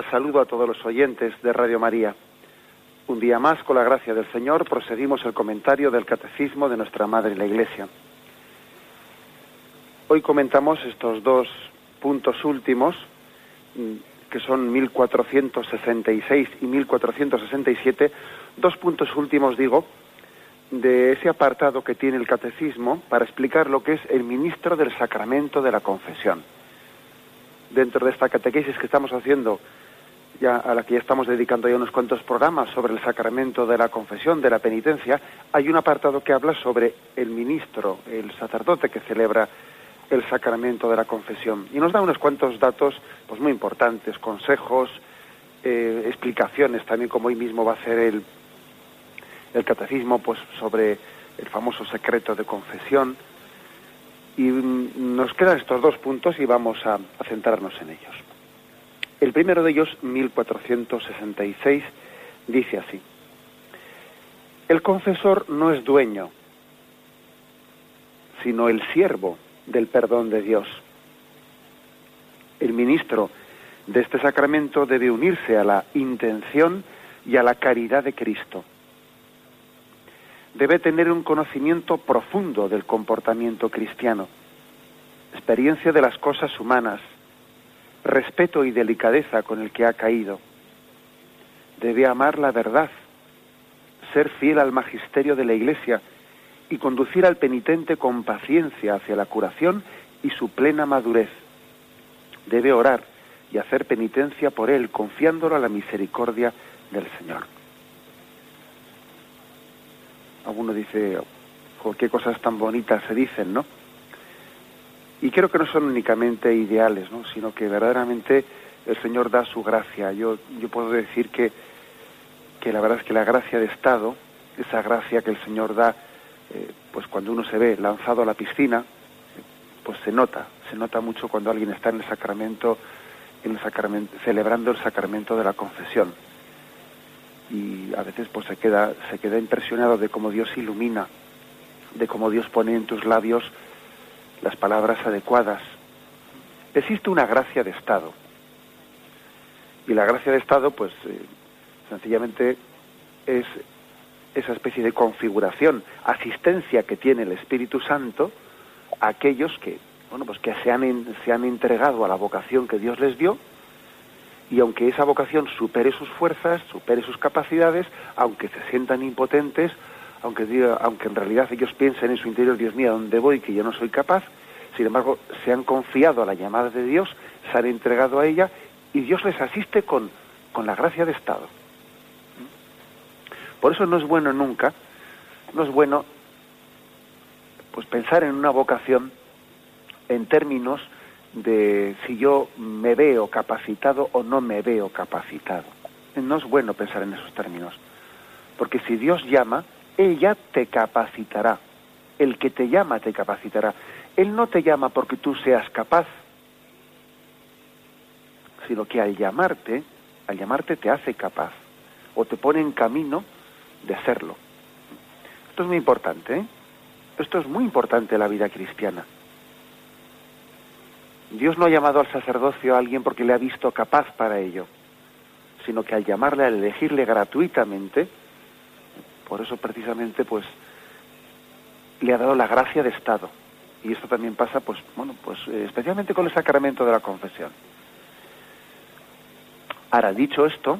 Saludo a todos los oyentes de Radio María. Un día más, con la gracia del Señor, proseguimos el comentario del Catecismo de nuestra Madre la Iglesia. Hoy comentamos estos dos puntos últimos, mm, que son 1466 y 1467, dos puntos últimos, digo, de ese apartado que tiene el Catecismo para explicar lo que es el ministro del sacramento de la confesión dentro de esta catequesis que estamos haciendo, ya a la que ya estamos dedicando ya unos cuantos programas sobre el sacramento de la confesión, de la penitencia, hay un apartado que habla sobre el ministro, el sacerdote que celebra el sacramento de la confesión. Y nos da unos cuantos datos pues muy importantes, consejos, eh, explicaciones también como hoy mismo va a ser el, el catecismo pues sobre el famoso secreto de confesión, y nos quedan estos dos puntos y vamos a, centrarnos en ellos. El primero de ellos, 1466, dice así. El confesor no es dueño, sino el siervo del perdón de Dios. El ministro de este sacramento debe unirse a la intención y a la caridad de Cristo debe tener un conocimiento profundo del comportamiento cristiano, experiencia de las cosas humanas, respeto y delicadeza con el que ha caído. Debe amar la verdad, ser fiel al magisterio de la Iglesia y conducir al penitente con paciencia hacia la curación y su plena madurez. Debe orar y hacer penitencia por él, confiándolo a la misericordia del Señor alguno dice, qué cosas tan bonitas se dicen, ¿no? Y creo que no son únicamente ideales, ¿no? Sino que verdaderamente el Señor da su gracia. Yo, yo puedo decir que, que la verdad es que la gracia de Estado, esa gracia que el Señor da, eh, pues cuando uno se ve lanzado a la piscina, pues se nota, se nota mucho cuando alguien está en el sacramento, en el sacramento, celebrando el sacramento de la confesión y a veces pues se queda se queda impresionado de cómo Dios ilumina de cómo Dios pone en tus labios las palabras adecuadas. Existe una gracia de estado. Y la gracia de estado pues eh, sencillamente es esa especie de configuración asistencia que tiene el Espíritu Santo a aquellos que bueno pues que se han se han entregado a la vocación que Dios les dio y aunque esa vocación supere sus fuerzas, supere sus capacidades, aunque se sientan impotentes, aunque, aunque en realidad ellos piensen en su interior, Dios mío, ¿dónde voy? Que yo no soy capaz, sin embargo, se han confiado a la llamada de Dios, se han entregado a ella y Dios les asiste con, con la gracia de Estado. Por eso no es bueno nunca, no es bueno pues pensar en una vocación en términos de si yo me veo capacitado o no me veo capacitado. No es bueno pensar en esos términos, porque si Dios llama, Él ya te capacitará. El que te llama te capacitará. Él no te llama porque tú seas capaz, sino que al llamarte, al llamarte te hace capaz o te pone en camino de hacerlo. Esto es muy importante, ¿eh? Esto es muy importante en la vida cristiana. Dios no ha llamado al sacerdocio a alguien porque le ha visto capaz para ello, sino que al llamarle, al elegirle gratuitamente, por eso precisamente pues le ha dado la gracia de Estado. Y esto también pasa, pues, bueno, pues eh, especialmente con el sacramento de la confesión. Ahora, dicho esto,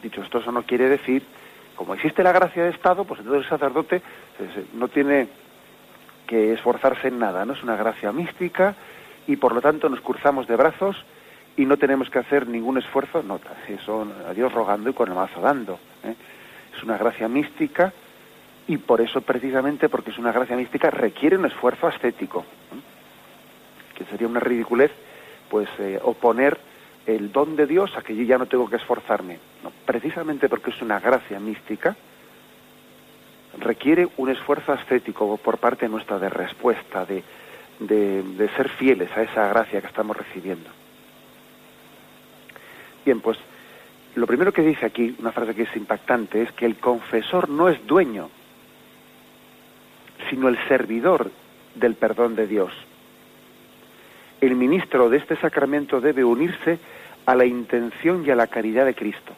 dicho esto, eso no quiere decir, como existe la gracia de Estado, pues entonces el sacerdote no tiene que esforzarse en nada, ¿no? Es una gracia mística, y por lo tanto nos cruzamos de brazos y no tenemos que hacer ningún esfuerzo, no, son a Dios rogando y con el mazo dando. ¿eh? Es una gracia mística y por eso precisamente porque es una gracia mística requiere un esfuerzo ascético, que sería una ridiculez pues eh, oponer el don de Dios a que yo ya no tengo que esforzarme. precisamente porque es una gracia mística, requiere un esfuerzo ascético por parte nuestra de respuesta, de, de ser fieles a esa gracia que estamos recibiendo. Bien, pues lo primero que dice aquí, una frase que es impactante, es que el confesor no es dueño, sino el servidor del perdón de Dios. El ministro de este sacramento debe unirse a la intención y a la caridad de Cristo.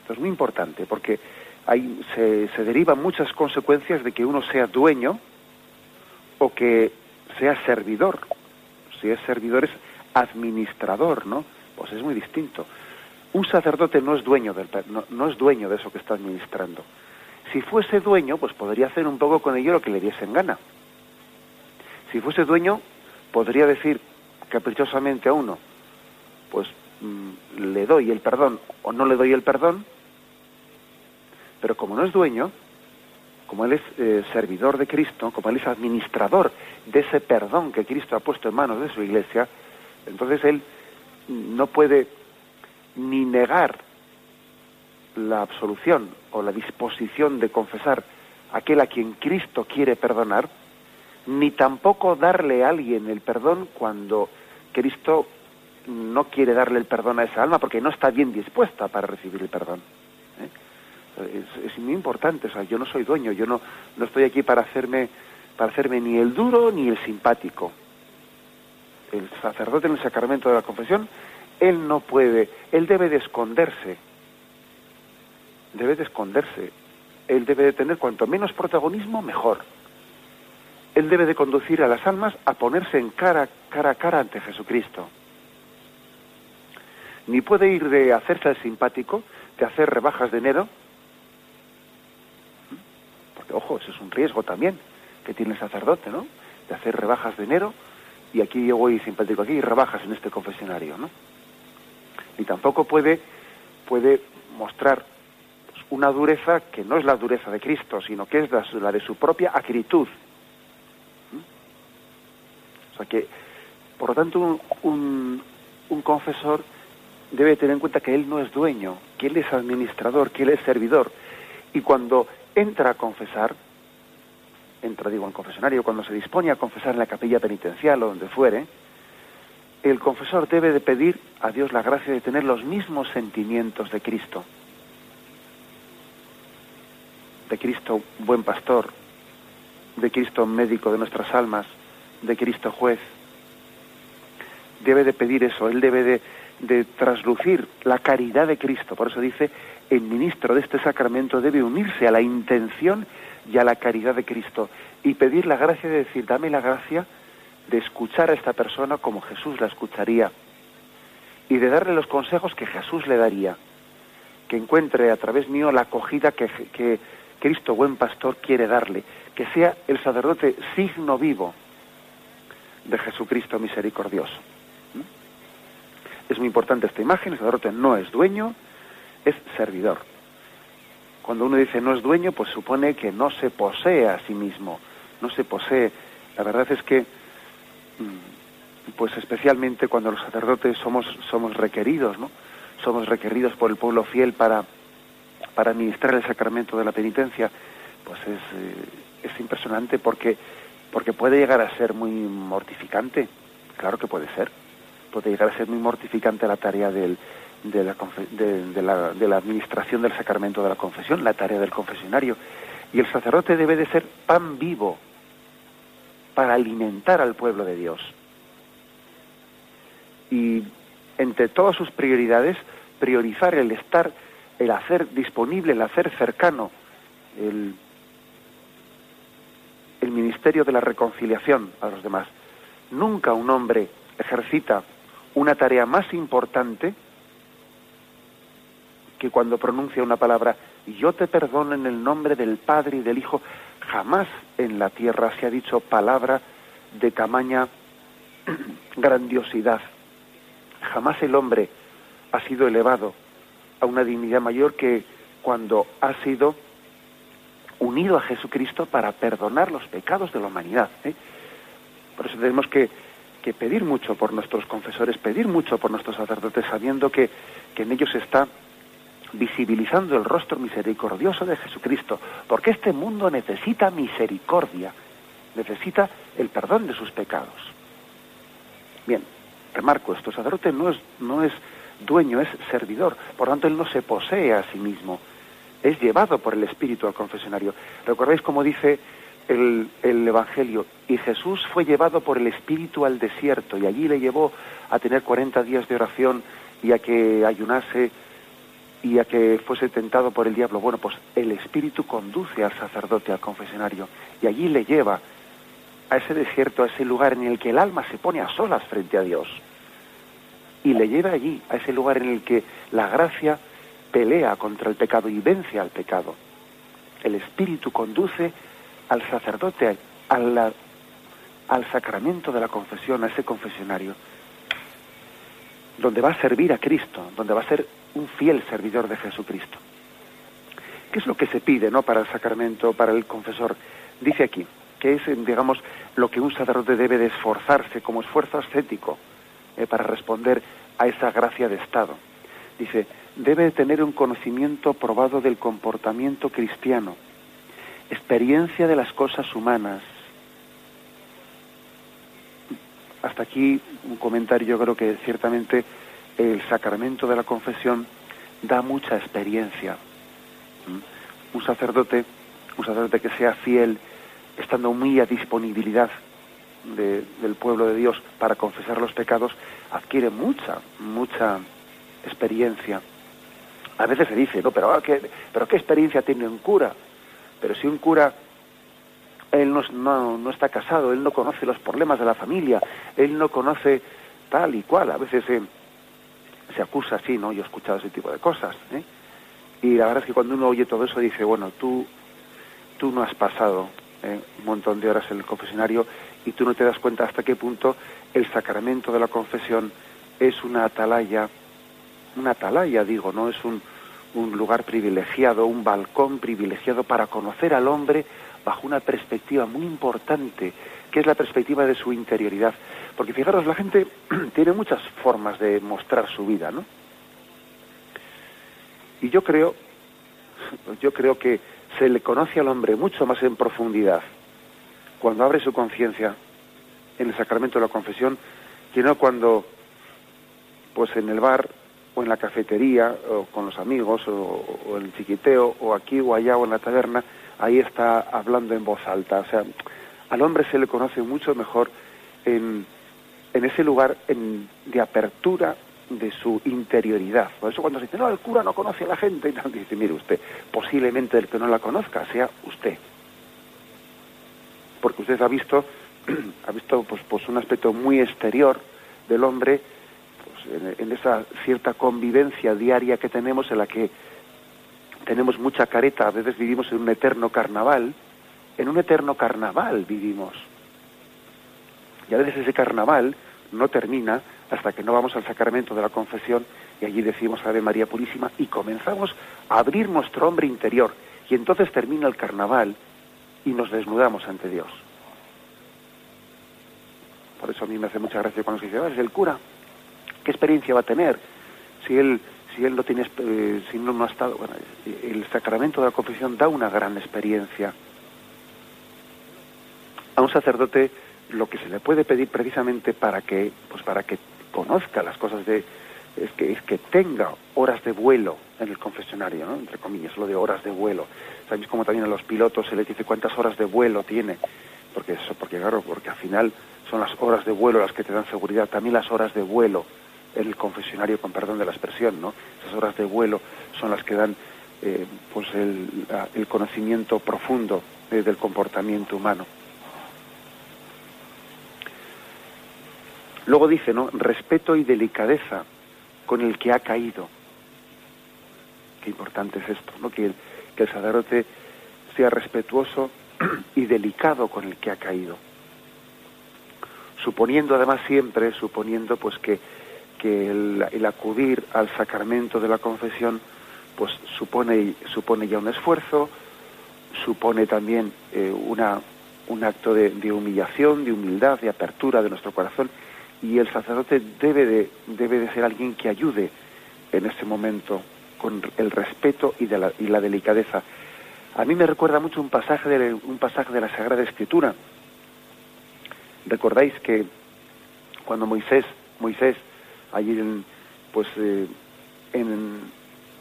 Esto es muy importante porque hay, se, se derivan muchas consecuencias de que uno sea dueño o que sea servidor. Si es servidor es administrador, ¿no? Pues es muy distinto. Un sacerdote no es dueño del no, no es dueño de eso que está administrando. Si fuese dueño, pues podría hacer un poco con ello lo que le diesen gana. Si fuese dueño, podría decir caprichosamente a uno, pues mm, le doy el perdón o no le doy el perdón, pero como no es dueño, como él es eh, servidor de Cristo, como él es administrador de ese perdón que Cristo ha puesto en manos de su iglesia, entonces él no puede ni negar la absolución o la disposición de confesar aquel a quien Cristo quiere perdonar, ni tampoco darle a alguien el perdón cuando Cristo no quiere darle el perdón a esa alma porque no está bien dispuesta para recibir el perdón. Es, muy importante, o sea, yo no soy dueño, yo no, no estoy aquí para hacerme, para hacerme ni el duro ni el simpático. El sacerdote en el sacramento de la confesión, él no puede, él debe de esconderse, debe de esconderse, él debe de tener cuanto menos protagonismo, mejor. Él debe de conducir a las almas a ponerse en cara, cara a cara ante Jesucristo. Ni puede ir de hacerse el simpático, de hacer rebajas de enero, ojo, ese es un riesgo también que tiene el sacerdote, ¿no? De hacer rebajas de enero y aquí yo voy simpático aquí y rebajas en este confesionario, ¿no? Ni tampoco puede, puede mostrar una dureza que no es la dureza de Cristo, sino que es la, de su propia acritud. O sea que, por lo tanto, un, un confesor debe tener en cuenta que él no es dueño, que él es administrador, que él es servidor. Y cuando entra a confesar, entra, digo, en confesionario, cuando se dispone a confesar en la capilla penitencial o donde fuere, el confesor debe de pedir a Dios la gracia de tener los mismos sentimientos de Cristo. De Cristo buen pastor, de Cristo médico de nuestras almas, de Cristo juez. Debe de pedir eso, él debe de, de traslucir la caridad de Cristo. Por eso dice, el ministro de este sacramento debe unirse a la intención y a la caridad de Cristo y pedir la gracia de decir, dame la gracia de escuchar a esta persona como Jesús la escucharía y de darle los consejos que Jesús le daría, que encuentre a través mío la acogida que, que Cristo, buen pastor, quiere darle, que sea el sacerdote signo vivo de Jesucristo misericordioso. ¿Mm? Es muy importante esta imagen, el sacerdote no es dueño, es servidor. Cuando uno dice no es dueño, pues supone que no se posee a sí mismo, no se posee. La verdad es que, pues especialmente cuando los sacerdotes somos, somos requeridos, ¿no? Somos requeridos por el pueblo fiel para, para administrar el sacramento de la penitencia, pues es, eh, es impresionante porque, porque puede llegar a ser muy mortificante. Claro que puede ser. Puede llegar a ser muy mortificante la tarea del, de la, de, la, de la administración del sacramento de la confesión, la tarea del confesionario. Y el sacerdote debe de ser pan vivo para alimentar al pueblo de Dios. Y entre todas sus prioridades, priorizar el estar, el hacer disponible, el hacer cercano, el, el ministerio de la reconciliación a los demás. Nunca un hombre ejercita una tarea más importante que cuando pronuncia una palabra, yo te perdono en el nombre del Padre y del Hijo, jamás en la tierra se ha dicho palabra de tamaña grandiosidad. jamás el hombre ha sido elevado a una dignidad mayor que cuando ha sido unido a Jesucristo para perdonar los pecados de la humanidad. ¿eh? Por eso tenemos que, pedir mucho por nuestros confesores, pedir mucho por nuestros sacerdotes, sabiendo que, que en ellos está visibilizando el rostro misericordioso de Jesucristo, porque este mundo necesita misericordia, necesita el perdón de sus pecados. Bien, remarco esto, el sacerdote no es, no es dueño, es servidor, por tanto él no se posee a sí mismo, es llevado por el Espíritu al confesionario. ¿Recordáis cómo dice el, el, Evangelio? Y Jesús fue llevado por el Espíritu al desierto y allí le llevó a tener 40 días de oración y a que ayunase y a que fuese tentado por el diablo. Bueno, pues el Espíritu conduce al sacerdote al confesionario y allí le lleva a ese desierto, a ese lugar en el que el alma se pone a solas frente a Dios. Y le lleva allí, a ese lugar en el que la gracia pelea contra el pecado y vence al pecado. El Espíritu conduce al sacerdote al, al sacramento de la confesión, a ese confesionario, donde va a servir a Cristo, donde va a ser un fiel servidor de Jesucristo. ¿Qué es lo que se pide ¿no? para el sacramento, para el confesor? Dice aquí, que es, digamos, lo que un sacerdote debe de esforzarse como esfuerzo ascético eh, para responder a esa gracia de Estado. Dice, debe tener un conocimiento probado del comportamiento cristiano, experiencia de las cosas humanas. Hasta aquí un comentario, yo creo que ciertamente el sacramento de la confesión da mucha experiencia. ¿Mm? Un sacerdote, un sacerdote que sea fiel, estando muy a disponibilidad del pueblo de Dios para confesar los pecados, adquiere mucha, mucha experiencia. A veces se dice, no, pero, ah, ¿qué, pero ¿qué experiencia tiene un cura? Pero si un cura, él no, no, está casado, él no conoce los problemas de la familia, él no conoce tal y cual, a veces se acusa así, ¿no? Yo he escuchado ese tipo de cosas, ¿eh? Y la verdad es que cuando uno oye todo eso dice, bueno, tú, tú no has pasado ¿eh? un montón de horas en el confesionario y tú no te das cuenta hasta qué punto el sacramento de la confesión es una atalaya una atalaya, digo, ¿no? Es un, un lugar privilegiado, un balcón privilegiado para conocer al hombre bajo una perspectiva muy importante, que es la perspectiva de su interioridad. Porque fijaros, la gente tiene muchas formas de mostrar su vida, ¿no? Y yo creo, yo creo que se le conoce al hombre mucho más en profundidad cuando abre su conciencia en el sacramento de la confesión que no cuando, pues en el bar o en la cafetería, o con los amigos, o, en el chiquiteo, o aquí o allá o en la taberna, ahí está hablando en voz alta. O sea, al hombre se le conoce mucho mejor en, en ese lugar de apertura de su interioridad. Por eso cuando se dice, no, el cura no conoce a la gente, y dice, mire usted, posiblemente el que no la conozca sea usted. Porque usted ha visto, ha visto pues, pues un aspecto muy exterior del hombre en, esa cierta convivencia diaria que tenemos en la que tenemos mucha careta, a veces vivimos en un eterno carnaval, en un eterno carnaval vivimos. Y a veces ese carnaval no termina hasta que no vamos al sacramento de la confesión y allí decimos Ave María Purísima y comenzamos a abrir nuestro hombre interior. Y entonces termina el carnaval y nos desnudamos ante Dios. Por eso a mí me hace mucha gracia cuando se dice, ah, el cura. ¿Qué experiencia va a tener si él si él no tiene eh, si no, no ha estado bueno, el sacramento de la confesión da una gran experiencia a un sacerdote lo que se le puede pedir precisamente para que pues para que conozca las cosas de es que es que tenga horas de vuelo en el confesionario, ¿no? entre comillas, lo de horas de vuelo. Sabéis como también a los pilotos se les dice cuántas horas de vuelo tiene, porque eso, porque claro, porque al final son las horas de vuelo las que te dan seguridad, también las horas de vuelo el confesionario, con perdón de la expresión, ¿no? Esas horas de vuelo son las que dan eh, pues el, conocimiento profundo del comportamiento humano. Luego dice, ¿no? Respeto y delicadeza con el que ha caído. Qué importante es esto, ¿no? Que el, sacerdote sea respetuoso y delicado con el que ha caído. Suponiendo además siempre, suponiendo pues que que el, acudir al sacramento de la confesión pues supone, supone ya un esfuerzo, supone también eh, una, un acto de, humillación, de humildad, de apertura de nuestro corazón y el sacerdote debe de, debe de ser alguien que ayude en ese momento con el respeto y, la, delicadeza. A mí me recuerda mucho un pasaje de, un pasaje de la Sagrada Escritura. Recordáis que cuando Moisés, Moisés allí pues eh,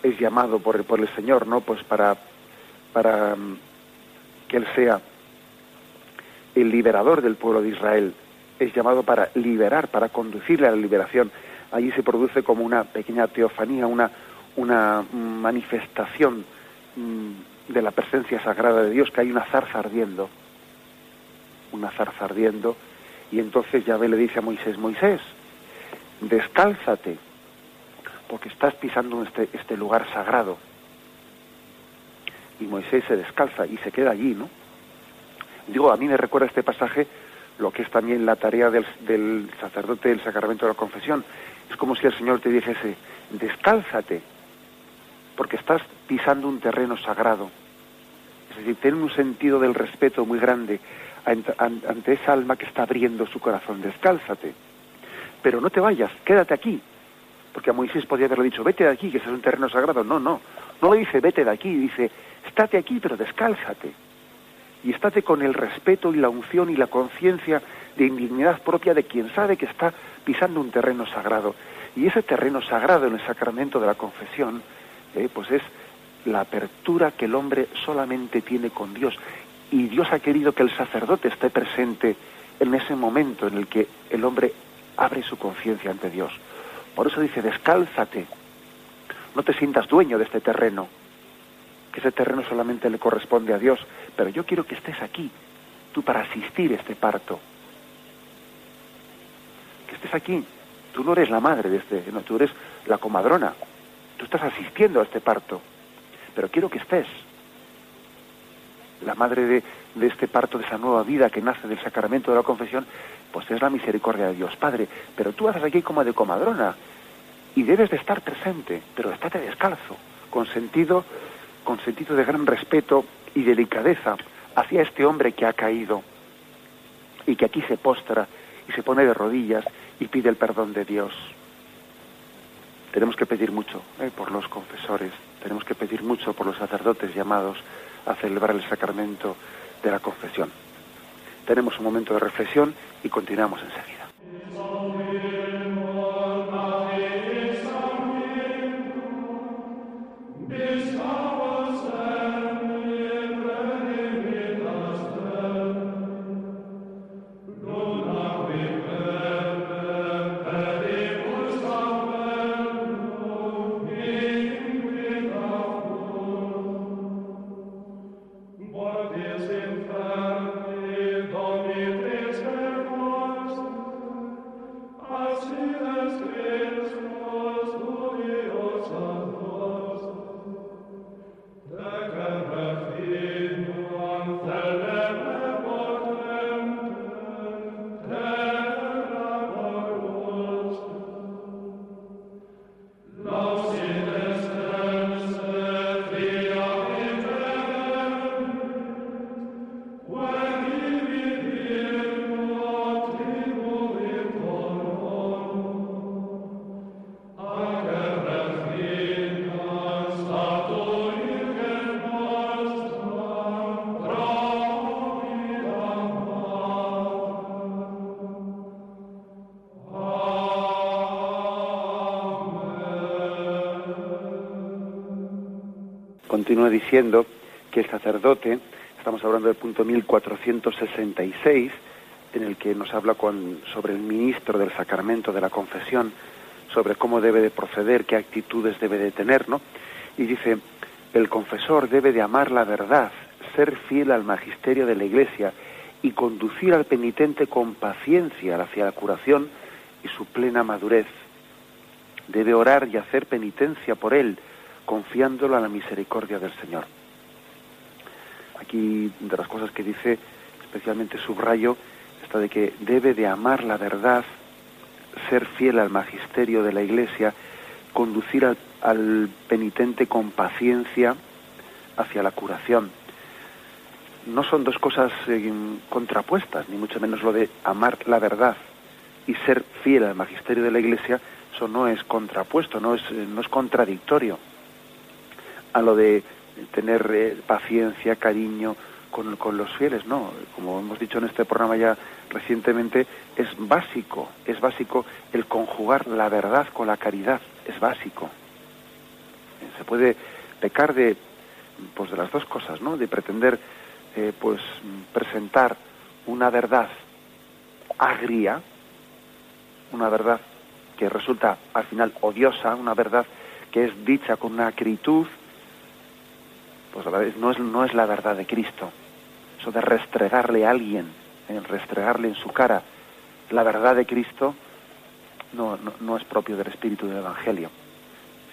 es llamado por, por el Señor, ¿no? Pues para, para mm, que él sea el liberador del pueblo de Israel. Es llamado para liberar, para conducirle a la liberación. Allí se produce como una pequeña teofanía, una, una manifestación mm, de la presencia sagrada de Dios, que hay una zarza ardiendo, una zarza ardiendo, y entonces Yahvé le dice a Moisés, Moisés, descálzate, porque estás pisando este, este lugar sagrado. Y Moisés se descalza y se queda allí, ¿no? Digo, a mí me recuerda este pasaje lo que es también la tarea del, del sacerdote del sacramento de la confesión. Es como si el Señor te dijese, descálzate, porque estás pisando un terreno sagrado. Es decir, ten un sentido del respeto muy grande ante esa alma que está abriendo su corazón. Descálzate pero no te vayas, quédate aquí. Porque a Moisés podía haberle dicho, vete de aquí, que ese es un terreno sagrado. No, no, no le dice, vete de aquí, dice, estate aquí, pero descálzate. Y estate con el respeto y la unción y la conciencia de indignidad propia de quien sabe que está pisando un terreno sagrado. Y ese terreno sagrado en el sacramento de la confesión, eh, pues es la apertura que el hombre solamente tiene con Dios. Y Dios ha querido que el sacerdote esté presente en ese momento en el que el hombre abre su conciencia ante Dios. Por eso dice, descálzate, no te sientas dueño de este terreno, que ese terreno solamente le corresponde a Dios, pero yo quiero que estés aquí, tú para asistir a este parto. Que estés aquí, tú no eres la madre de este, no, tú eres la comadrona, tú estás asistiendo a este parto, pero quiero que estés. La madre de, este parto, de esa nueva vida que nace del sacramento de la confesión, pues es la misericordia de Dios Padre. Pero tú haces aquí como de comadrona y debes de estar presente, pero estate descalzo, con sentido, con sentido de gran respeto y delicadeza hacia este hombre que ha caído y que aquí se postra y se pone de rodillas y pide el perdón de Dios. Tenemos que pedir mucho ¿eh? por los confesores, tenemos que pedir mucho por los sacerdotes llamados a celebrar el sacramento de la confesión. Tenemos un momento de reflexión y continuamos enseguida. Continúa diciendo que el sacerdote, estamos hablando del punto 1466, en el que nos habla con, sobre el ministro del sacramento de la confesión, sobre cómo debe de proceder, qué actitudes debe de tener, ¿no? Y dice, el confesor debe de amar la verdad, ser fiel al magisterio de la Iglesia y conducir al penitente con paciencia hacia la curación y su plena madurez. Debe orar y hacer penitencia por él, confiándolo a la misericordia del Señor. Aquí, de las cosas que dice, especialmente subrayo, está de que debe de amar la verdad, ser fiel al magisterio de la Iglesia, conducir al, penitente con paciencia hacia la curación. No son dos cosas eh, contrapuestas, ni mucho menos lo de amar la verdad y ser fiel al magisterio de la Iglesia, eso no es contrapuesto, no es, eh, no es contradictorio a lo de tener eh, paciencia, cariño con, con, los fieles, no. Como hemos dicho en este programa ya recientemente, es básico, es básico el conjugar la verdad con la caridad, es básico. Se puede pecar de, pues de las dos cosas, ¿no? De pretender, eh, pues, presentar una verdad agria, una verdad que resulta al final odiosa, una verdad que es dicha con una acritud, pues la no es, no es la verdad de Cristo. Eso de restregarle a alguien, en eh, restregarle en su cara la verdad de Cristo, no, no, es propio del espíritu del Evangelio.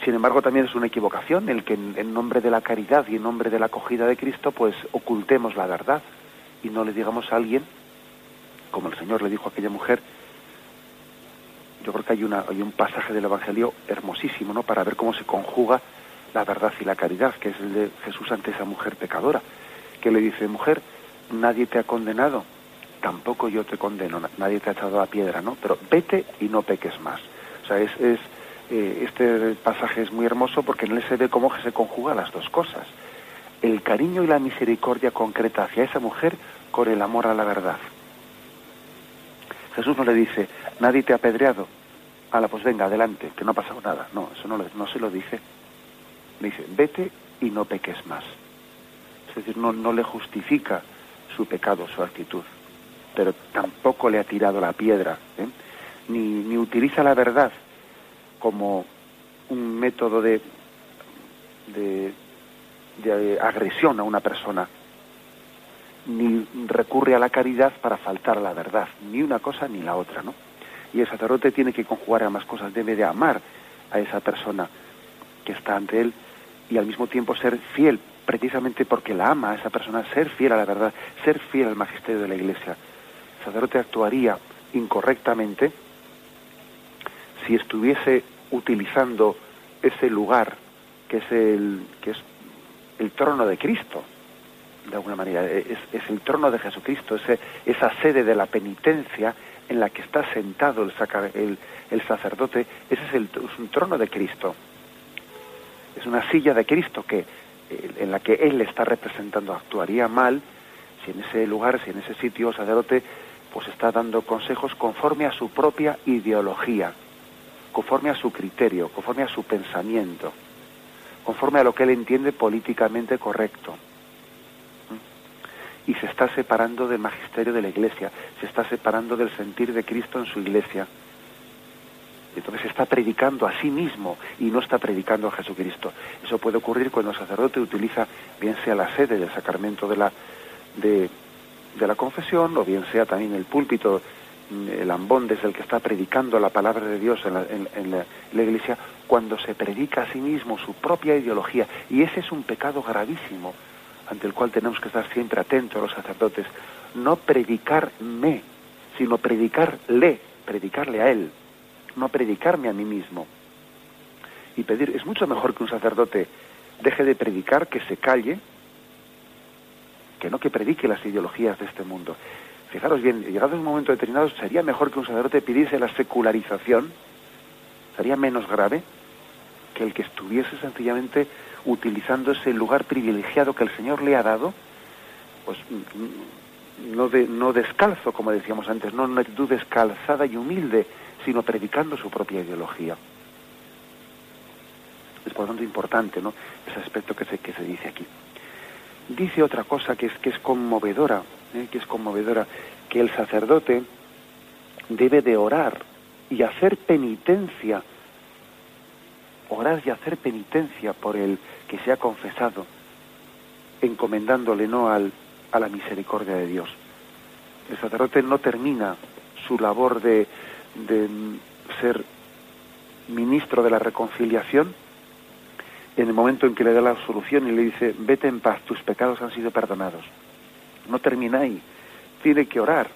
Sin embargo, también es una equivocación el que en, nombre de la caridad y en nombre de la acogida de Cristo, pues ocultemos la verdad y no le digamos a alguien, como el Señor le dijo a aquella mujer, yo creo que hay, una, hay un pasaje del Evangelio hermosísimo, ¿no? Para ver cómo se conjuga la verdad y la caridad, que es el de Jesús ante esa mujer pecadora, que le dice, mujer, nadie te ha condenado, tampoco yo te condeno, nadie te ha echado la piedra, ¿no? Pero vete y no peques más. O sea, es, es eh, este pasaje es muy hermoso porque en él se ve cómo se conjugan las dos cosas. El cariño y la misericordia concreta hacia esa mujer con el amor a la verdad. Jesús no le dice, nadie te ha apedreado. la pues venga, adelante, que no ha pasado nada. No, eso no, no se lo dice le dice, vete y no peques más. Es decir, no, no le justifica su pecado, su actitud, pero tampoco le ha tirado la piedra, ¿eh? ni, ni utiliza la verdad como un método de, de, de agresión a una persona, ni recurre a la caridad para faltar a la verdad, ni una cosa ni la otra, ¿no? Y el sacerdote tiene que conjugar ambas cosas, debe de amar a esa persona que está ante él y al mismo tiempo ser fiel, precisamente porque la ama a esa persona, ser fiel a la verdad, ser fiel al magisterio de la Iglesia. El sacerdote actuaría incorrectamente si estuviese utilizando ese lugar que es el, que es el trono de Cristo, de alguna manera, es, el trono de Jesucristo, esa sede de la penitencia en la que está sentado el, el, sacerdote, ese es, el, es un trono de Cristo es una silla de Cristo que eh, en la que él está representando actuaría mal si en ese lugar, si en ese sitio sacerdote pues está dando consejos conforme a su propia ideología, conforme a su criterio, conforme a su pensamiento, conforme a lo que él entiende políticamente correcto. ¿Mm? Y se está separando del magisterio de la Iglesia, se está separando del sentir de Cristo en su Iglesia entonces está predicando a sí mismo y no está predicando a Jesucristo. Eso puede ocurrir cuando el sacerdote utiliza bien sea la sede del sacramento de la, de, la confesión o bien sea también el púlpito, el ambón desde el que está predicando la palabra de Dios en la, en la iglesia, cuando se predica a sí mismo su propia ideología. Y ese es un pecado gravísimo ante el cual tenemos que estar siempre atentos los sacerdotes. No predicarme, sino predicarle, predicarle a él no predicarme a mí mismo. Y pedir, es mucho mejor que un sacerdote deje de predicar, que se calle, que no que predique las ideologías de este mundo. Fijaros bien, llegado un momento determinado, sería mejor que un sacerdote pidiese la secularización, sería menos grave que el que estuviese sencillamente utilizando ese lugar privilegiado que el Señor le ha dado, pues no, de, no descalzo, como decíamos antes, no una actitud descalzada y humilde, sino predicando su propia ideología. Es por lo tanto importante ¿no? ese aspecto que se, que se dice aquí. Dice otra cosa que es, que es conmovedora, ¿eh? que es conmovedora, que el sacerdote debe de orar y hacer penitencia, orar y hacer penitencia por el que se ha confesado, encomendándole no al, a la misericordia de Dios. El sacerdote no termina su labor de, de ser ministro de la reconciliación en el momento en que le da la absolución y le dice, vete en paz, tus pecados han sido perdonados. No termina ahí. Tiene que orar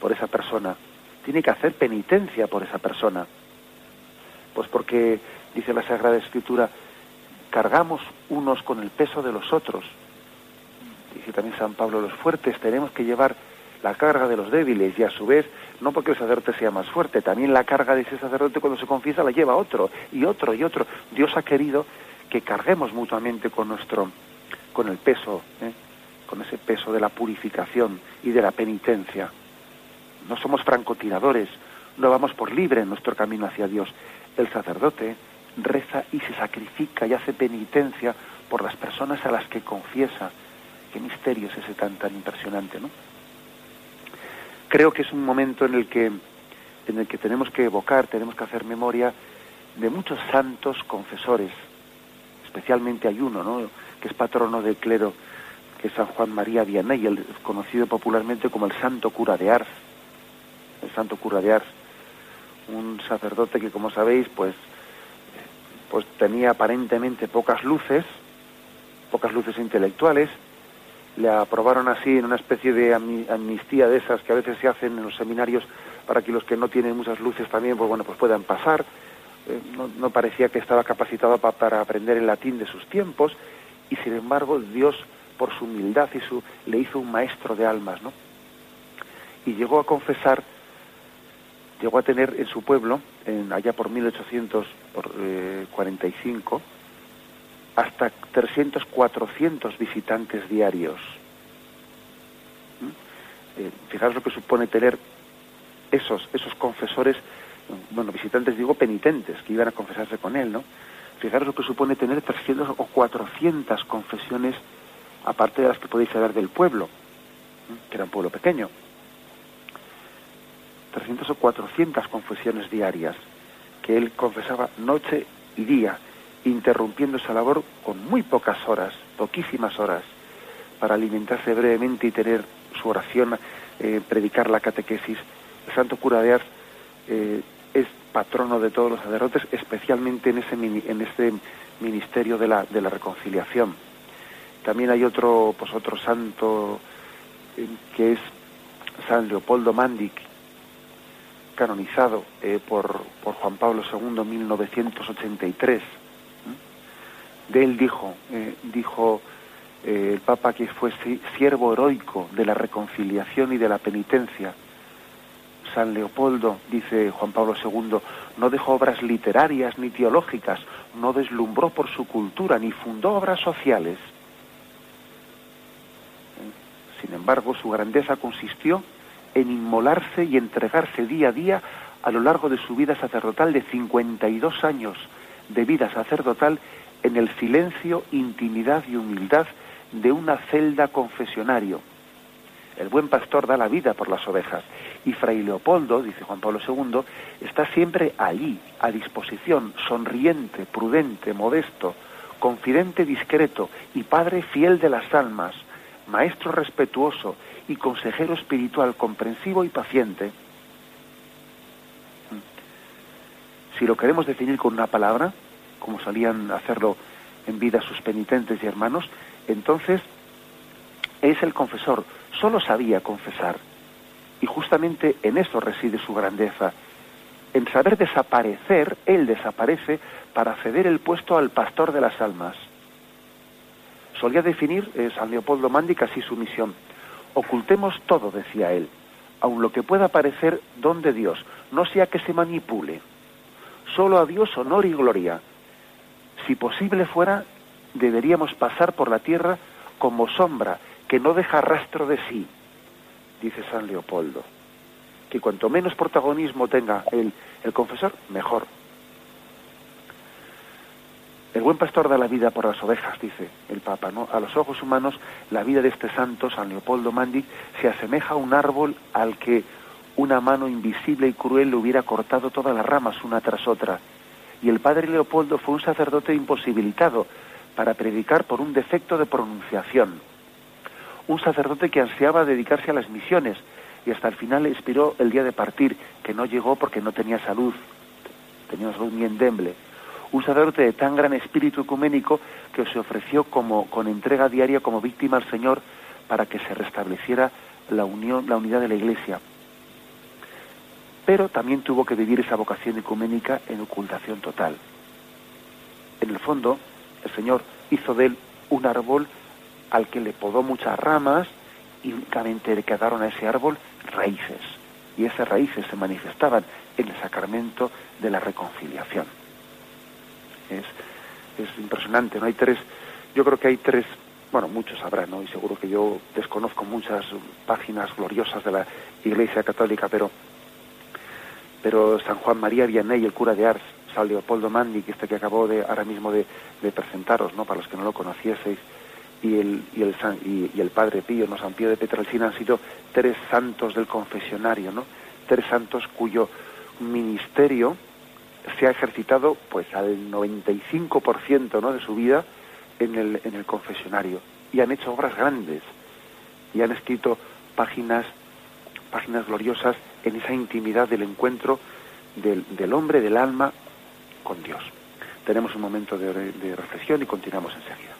por esa persona, tiene que hacer penitencia por esa persona. Pues porque, dice la Sagrada Escritura, cargamos unos con el peso de los otros. Dice también San Pablo, los fuertes tenemos que llevar la carga de los débiles y a su vez, no porque el sacerdote sea más fuerte, también la carga de ese sacerdote cuando se confiesa la lleva otro y otro y otro. Dios ha querido que carguemos mutuamente con nuestro, con el peso, ¿eh? con ese peso de la purificación y de la penitencia. No somos francotiradores, no vamos por libre en nuestro camino hacia Dios. El sacerdote reza y se sacrifica y hace penitencia por las personas a las que confiesa. Qué misterio es ese tan tan impresionante, ¿no? Creo que es un momento en el que en el que tenemos que evocar, tenemos que hacer memoria de muchos santos confesores. Especialmente hay uno, ¿no? que es patrono del clero, que es San Juan María Vianney, el conocido popularmente como el Santo Cura de Ars. El Santo Cura de Ars, un sacerdote que, como sabéis, pues pues tenía aparentemente pocas luces, pocas luces intelectuales, le aprobaron así en una especie de amnistía de esas que a veces se hacen en los seminarios para que los que no tienen muchas luces también pues bueno pues puedan pasar. Eh, no, parecía que estaba capacitado para aprender el latín de sus tiempos y sin embargo Dios por su humildad y su le hizo un maestro de almas no y llegó a confesar llegó a tener en su pueblo en allá por 1845 hasta 300, 400 visitantes diarios. ¿Mm? Eh, fijaros lo que supone tener esos, esos confesores, bueno, visitantes digo penitentes, que iban a confesarse con él, ¿no? Fijaros lo que supone tener 300 o 400 confesiones, aparte de las que podéis saber del pueblo, que era un pueblo pequeño. 300 o 400 confesiones diarias, que él confesaba noche y día, interrumpiendo esa labor con muy pocas horas, poquísimas horas, para alimentarse brevemente y tener su oración, eh, predicar la catequesis. El santo cura de Ars eh, es patrono de todos los sacerdotes, especialmente en ese, en este ministerio de la, de la reconciliación. También hay otro, pues otro santo eh, que es San Leopoldo Mandic, canonizado por, por Juan Pablo II en 1983 de él dijo, eh, dijo eh, el Papa que fue siervo heroico de la reconciliación y de la penitencia. San Leopoldo, dice Juan Pablo II, no dejó obras literarias ni teológicas, no deslumbró por su cultura ni fundó obras sociales. Sin embargo, su grandeza consistió en inmolarse y entregarse día a día a lo largo de su vida sacerdotal de 52 años de vida sacerdotal en el silencio, intimidad y humildad de una celda confesionario. El buen pastor da la vida por las ovejas y Fray Leopoldo, dice Juan Pablo II, está siempre allí, a disposición, sonriente, prudente, modesto, confidente, discreto y padre fiel de las almas, maestro respetuoso y consejero espiritual comprensivo y paciente. Si lo queremos definir con una palabra, como solían hacerlo en vida sus penitentes y hermanos, entonces es el confesor, solo sabía confesar. Y justamente en eso reside su grandeza. En saber desaparecer, él desaparece para ceder el puesto al pastor de las almas. Solía definir eh, San Leopoldo Mandic así su misión. Ocultemos todo, decía él, aun lo que pueda parecer don de Dios, no sea que se manipule. Solo a Dios honor y gloria, si posible fuera, deberíamos pasar por la tierra como sombra que no deja rastro de sí, dice San Leopoldo. Que cuanto menos protagonismo tenga el, el confesor, mejor. El buen pastor da la vida por las ovejas, dice el Papa. ¿no? A los ojos humanos, la vida de este santo, San Leopoldo Mandic, se asemeja a un árbol al que una mano invisible y cruel le hubiera cortado todas las ramas una tras otra y el padre Leopoldo fue un sacerdote imposibilitado para predicar por un defecto de pronunciación. Un sacerdote que ansiaba dedicarse a las misiones y hasta el final expiró el día de partir, que no llegó porque no tenía salud, tenía salud muy endeble. Un sacerdote de tan gran espíritu ecuménico que se ofreció como, con entrega diaria como víctima al Señor para que se restableciera la unión, la unidad de la Iglesia. Pero también tuvo que vivir esa vocación ecuménica en ocultación total. En el fondo, el Señor hizo de él un árbol al que le podó muchas ramas y únicamente le quedaron a ese árbol raíces. Y esas raíces se manifestaban en el sacramento de la reconciliación. Es, es impresionante, ¿no? Hay tres, yo creo que hay tres, bueno, muchos habrá, ¿no? Y seguro que yo desconozco muchas páginas gloriosas de la Iglesia Católica, pero, pero San Juan María Vianney, el cura de Ars, San Leopoldo Mandi, que este que acabó de ahora mismo de, de presentaros, ¿no? Para los que no lo conocieseis, y el, y el, y, el Padre Pío, ¿no? San Pío de Petralcina han sido tres santos del confesionario, ¿no? Tres santos cuyo ministerio se ha ejercitado pues al 95% ¿no? de su vida en el, en el confesionario y han hecho obras grandes y han escrito páginas páginas gloriosas en esa intimidad del encuentro del, del hombre, del alma con Dios. Tenemos un momento de, de reflexión y continuamos enseguida.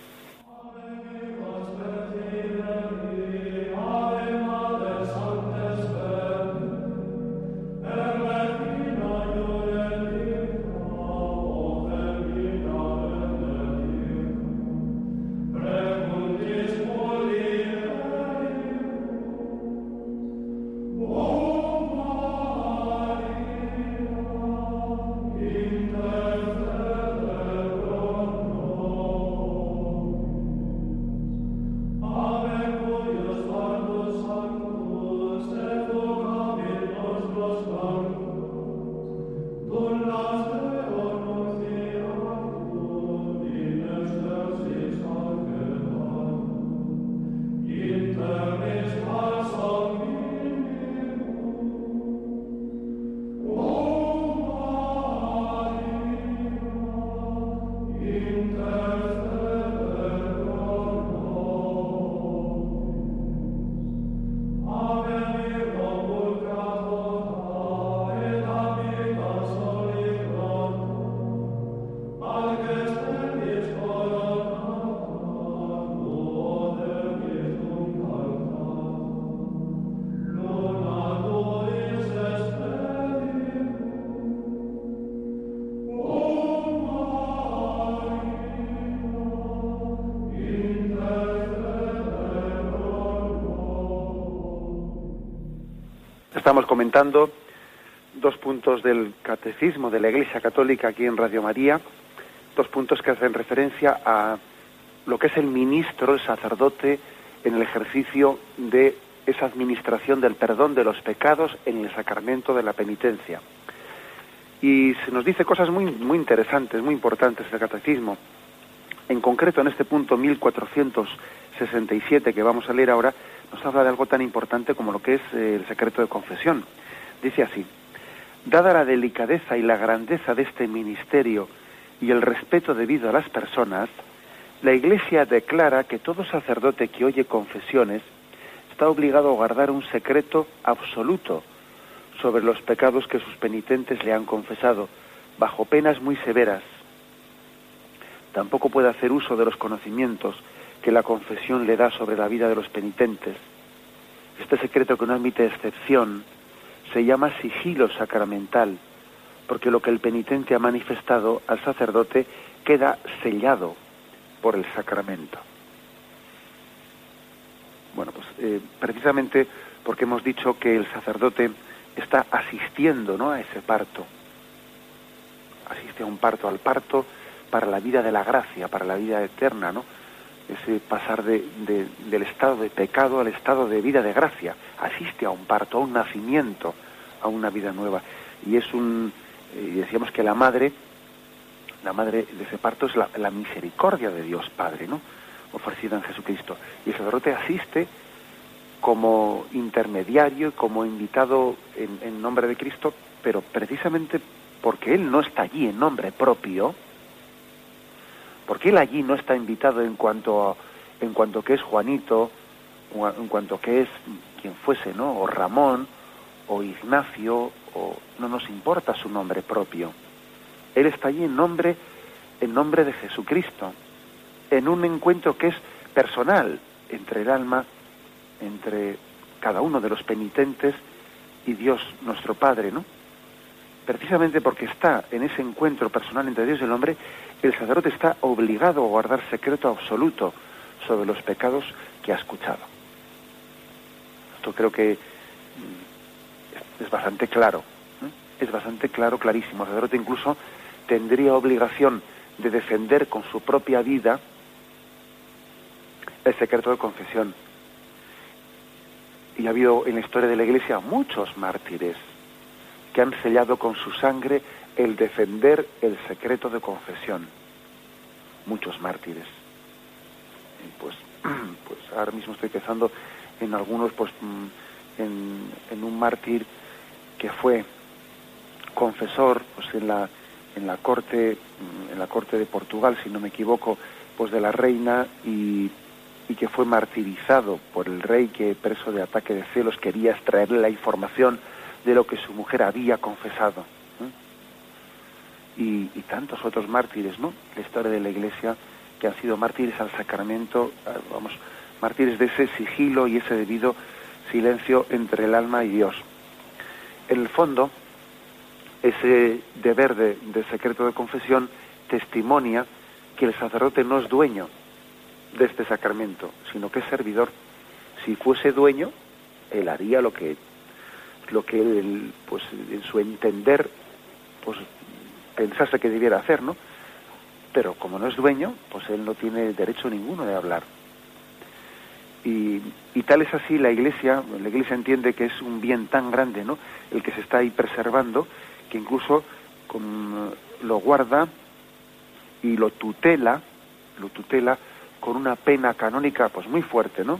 Estamos comentando dos puntos del catecismo de la Iglesia Católica aquí en Radio María, dos puntos que hacen referencia a lo que es el ministro, el sacerdote, en el ejercicio de esa administración del perdón de los pecados en el sacramento de la penitencia. Y se nos dice cosas muy, muy interesantes, muy importantes del catecismo. En concreto, en este punto 1467 que vamos a leer ahora, nos habla de algo tan importante como lo que es eh, el secreto de confesión. Dice así, dada la delicadeza y la grandeza de este ministerio y el respeto debido a las personas, la Iglesia declara que todo sacerdote que oye confesiones está obligado a guardar un secreto absoluto sobre los pecados que sus penitentes le han confesado, bajo penas muy severas. Tampoco puede hacer uso de los conocimientos que la confesión le da sobre la vida de los penitentes. Este secreto que no admite excepción se llama sigilo sacramental, porque lo que el penitente ha manifestado al sacerdote queda sellado por el sacramento. Bueno, pues eh, precisamente porque hemos dicho que el sacerdote está asistiendo ¿no? a ese parto, asiste a un parto, al parto para la vida de la gracia, para la vida eterna, ¿no? Ese pasar de, del estado de pecado al estado de vida de gracia. Asiste a un parto, a un nacimiento, a una vida nueva. Y es un, eh, decíamos que la madre, la madre de ese parto es la, misericordia de Dios Padre, ¿no? Ofrecida en Jesucristo. Y el sacerdote asiste como intermediario, como invitado en, en nombre de Cristo, pero precisamente porque Él no está allí en nombre propio, porque él allí no está invitado en cuanto, en cuanto que es Juanito, en cuanto que es quien fuese, ¿no? O Ramón, o Ignacio, o no nos importa su nombre propio. Él está allí en nombre, en nombre de Jesucristo, en un encuentro que es personal entre el alma, entre cada uno de los penitentes y Dios nuestro Padre, ¿no? Precisamente porque está en ese encuentro personal entre Dios y el hombre, el sacerdote está obligado a guardar secreto absoluto sobre los pecados que ha escuchado. Esto creo que mm, es bastante claro, es bastante claro, clarísimo. El sacerdote incluso tendría obligación de defender con su propia vida el secreto de confesión. Y ha habido en la historia de la Iglesia muchos mártires que han sellado con su sangre el defender el secreto de confesión. Muchos mártires. Pues, pues ahora mismo estoy pensando en algunos, pues mm, en, en un mártir que fue confesor, pues en la en la corte mm, en la corte de Portugal, si no me equivoco, pues de la reina y, y que fue martirizado por el rey que preso de ataque de celos quería extraerle la información de lo que su mujer había confesado. Y, tantos otros mártires, ¿no? La historia de la Iglesia que han sido mártires al sacramento, vamos, mártires de ese sigilo y ese debido silencio entre el alma y Dios. En el fondo, ese deber de, de secreto de confesión testimonia que el sacerdote no es dueño de este sacramento, sino que es servidor. Si fuese dueño, él haría lo que lo que él, pues en su entender, pues pensase que debiera hacer, ¿no? Pero como no es dueño, pues él no tiene derecho ninguno de hablar. Y, tal es así la Iglesia, la Iglesia entiende que es un bien tan grande, ¿no? El que se está ahí preservando, que incluso lo guarda y lo tutela, lo tutela con una pena canónica pues muy fuerte, ¿no?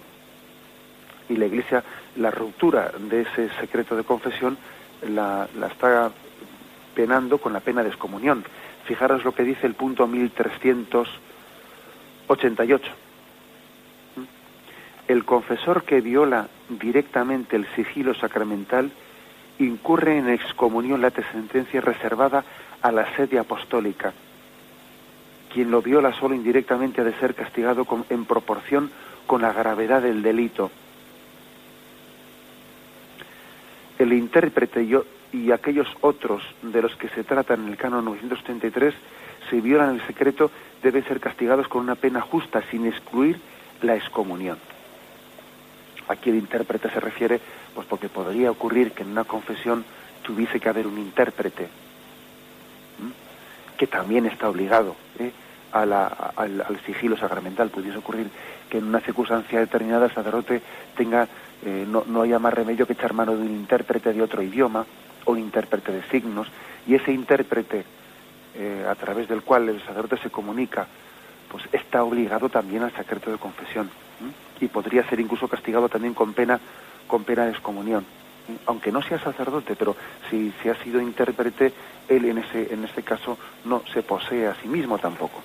Y la Iglesia, la ruptura de ese secreto de confesión la, está penando con la pena de excomunión. Fijaros lo que dice el punto 1388. El confesor que viola directamente el sigilo sacramental incurre en excomunión la sentencia reservada a la sede apostólica. Quien lo viola solo indirectamente ha de ser castigado en proporción con la gravedad del delito. El intérprete y, aquellos otros de los que se trata en el canon 933, si violan el secreto, deben ser castigados con una pena justa, sin excluir la excomunión. Aquí el intérprete se refiere, pues porque podría ocurrir que en una confesión tuviese que haber un intérprete, que también está obligado ¿eh? Al, sigilo sacramental. Pudiese ocurrir que en una circunstancia determinada el sacerdote tenga, eh, no, haya más remedio que echar mano de un intérprete de otro idioma o un intérprete de signos, y ese intérprete eh, a través del cual el sacerdote se comunica, pues está obligado también al secreto de confesión y podría ser incluso castigado también con pena con pena de excomunión aunque no sea sacerdote pero si, si ha sido intérprete él en ese en ese caso no se posee a sí mismo tampoco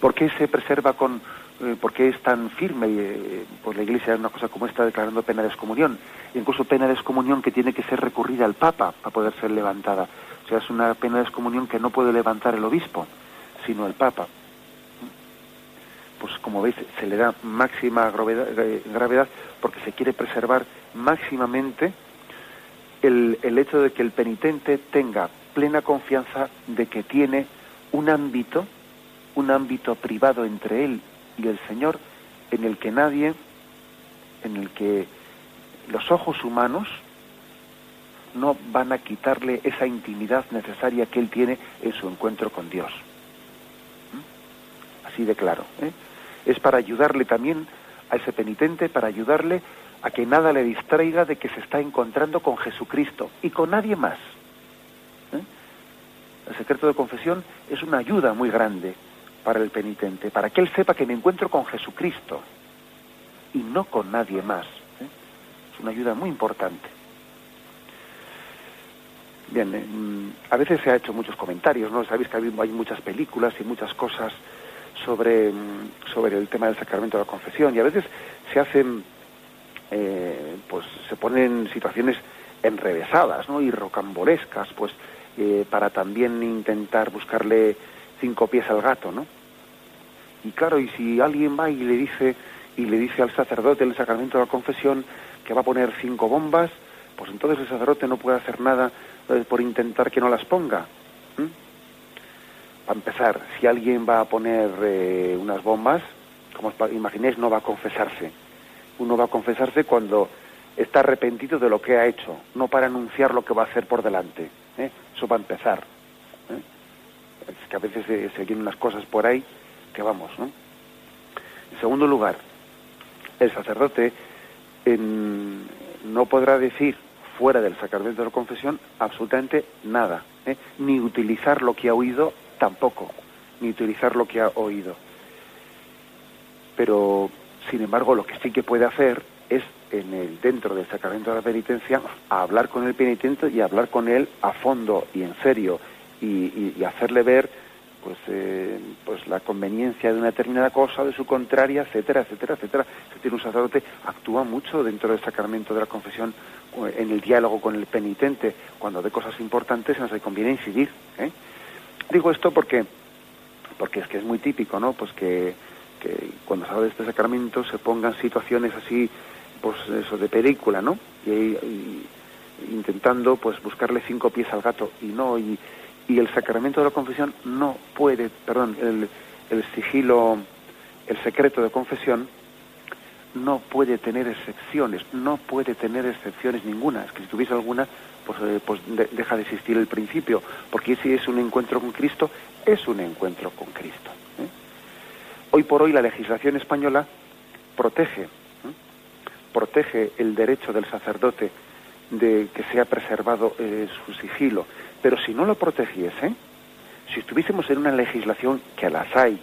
¿por qué se preserva con eh, por qué es tan firme eh, pues la Iglesia una cosa como esta declarando pena de excomunión incluso pena de excomunión que tiene que ser recurrida al Papa para poder ser levantada. O sea es una pena de excomunión que no puede levantar el obispo sino el Papa. Pues como veis, se le da máxima eh, gravedad, porque se quiere preservar máximamente el, el hecho de que el penitente tenga plena confianza de que tiene un ámbito, un ámbito privado entre él y el Señor, en el que nadie, en el que los ojos humanos no van a quitarle esa intimidad necesaria que él tiene en su encuentro con Dios. ¿Mm? Así de claro. ¿eh? es para ayudarle también a ese penitente, para ayudarle a que nada le distraiga de que se está encontrando con Jesucristo y con nadie más. ¿eh? El secreto de confesión es una ayuda muy grande para el penitente, para que él sepa que me encuentro con Jesucristo y no con nadie más. ¿eh? Es una ayuda muy importante. Bien, eh, mm, a veces se ha hecho muchos comentarios, ¿no? Sabéis que hay muchas películas y muchas cosas sobre, sobre el tema del sacramento de la confesión y a veces se hacen, eh, pues se ponen situaciones enrevesadas ¿no? y rocambolescas, pues eh, para también intentar buscarle cinco pies al gato, ¿no? Y claro, y si alguien va y le dice y le dice al sacerdote el sacramento de la confesión que va a poner cinco bombas pues entonces el sacerdote no puede hacer nada eh, por intentar que no las ponga. Para empezar, si alguien va a poner eh, unas bombas, como imaginéis, no va a confesarse. Uno va a confesarse cuando está arrepentido de lo que ha hecho, no para anunciar lo que va a hacer por delante. ¿eh? Eso va a empezar. Que a veces se, se unas cosas por ahí que vamos, ¿no? En segundo lugar, el sacerdote no podrá decir fuera del sacramento de la confesión absolutamente nada, ¿eh? ni utilizar lo que ha oído tampoco, ni utilizar lo que ha oído. Pero, sin embargo, lo que sí que puede hacer es, en el, dentro del sacramento de la penitencia, hablar con el penitente y hablar con él a fondo y en serio, y hacerle ver pues, eh, pues la conveniencia de una determinada cosa, de su contraria, etcétera, etcétera, etcétera. Es decir, un sacerdote actúa mucho dentro del sacramento de la confesión eh, en el diálogo con el penitente, cuando ve cosas importantes que conviene incidir. ¿eh? Digo esto porque, porque es que es muy típico, ¿no? Pues que, que cuando se habla de este sacramento se pongan situaciones así, pues eso, de película, ¿no? Y, y intentando pues buscarle cinco pies al gato y no y y el sacramento de la confesión no puede, perdón, el, sigilo, el secreto de confesión no puede tener excepciones, no puede tener excepciones ninguna. Es que si tuviese alguna, pues, eh, pues deja de existir el principio, porque si es un encuentro con Cristo, es un encuentro con Cristo. ¿eh? Hoy por hoy la legislación española protege, ¿eh? protege el derecho del sacerdote de que sea preservado su sigilo, pero si no lo protegiese, si estuviésemos en una legislación que las hay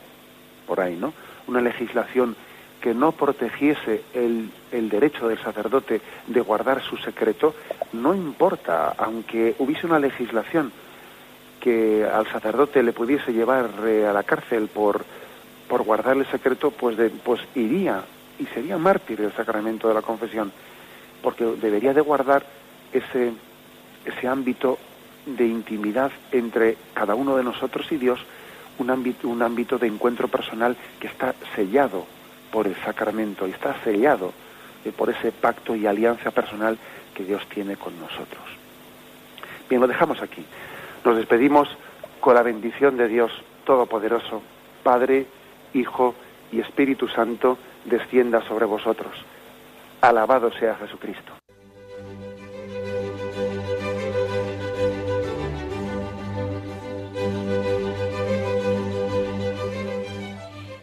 por ahí, ¿no? Una legislación que no protegiese el, el, derecho del sacerdote de guardar su secreto, no importa, aunque hubiese una legislación que al sacerdote le pudiese llevar eh, a la cárcel por, por guardar el secreto, pues, de, pues iría y sería mártir del sacramento de la confesión, porque debería de guardar ese, ese ámbito de intimidad entre cada uno de nosotros y Dios, un ámbito, un ámbito de encuentro personal que está sellado por el sacramento y está sellado eh, por ese pacto y alianza personal que Dios tiene con nosotros. Bien, lo dejamos aquí. Nos despedimos con la bendición de Dios Todopoderoso, Padre, Hijo y Espíritu Santo, descienda sobre vosotros. Alabado sea Jesucristo.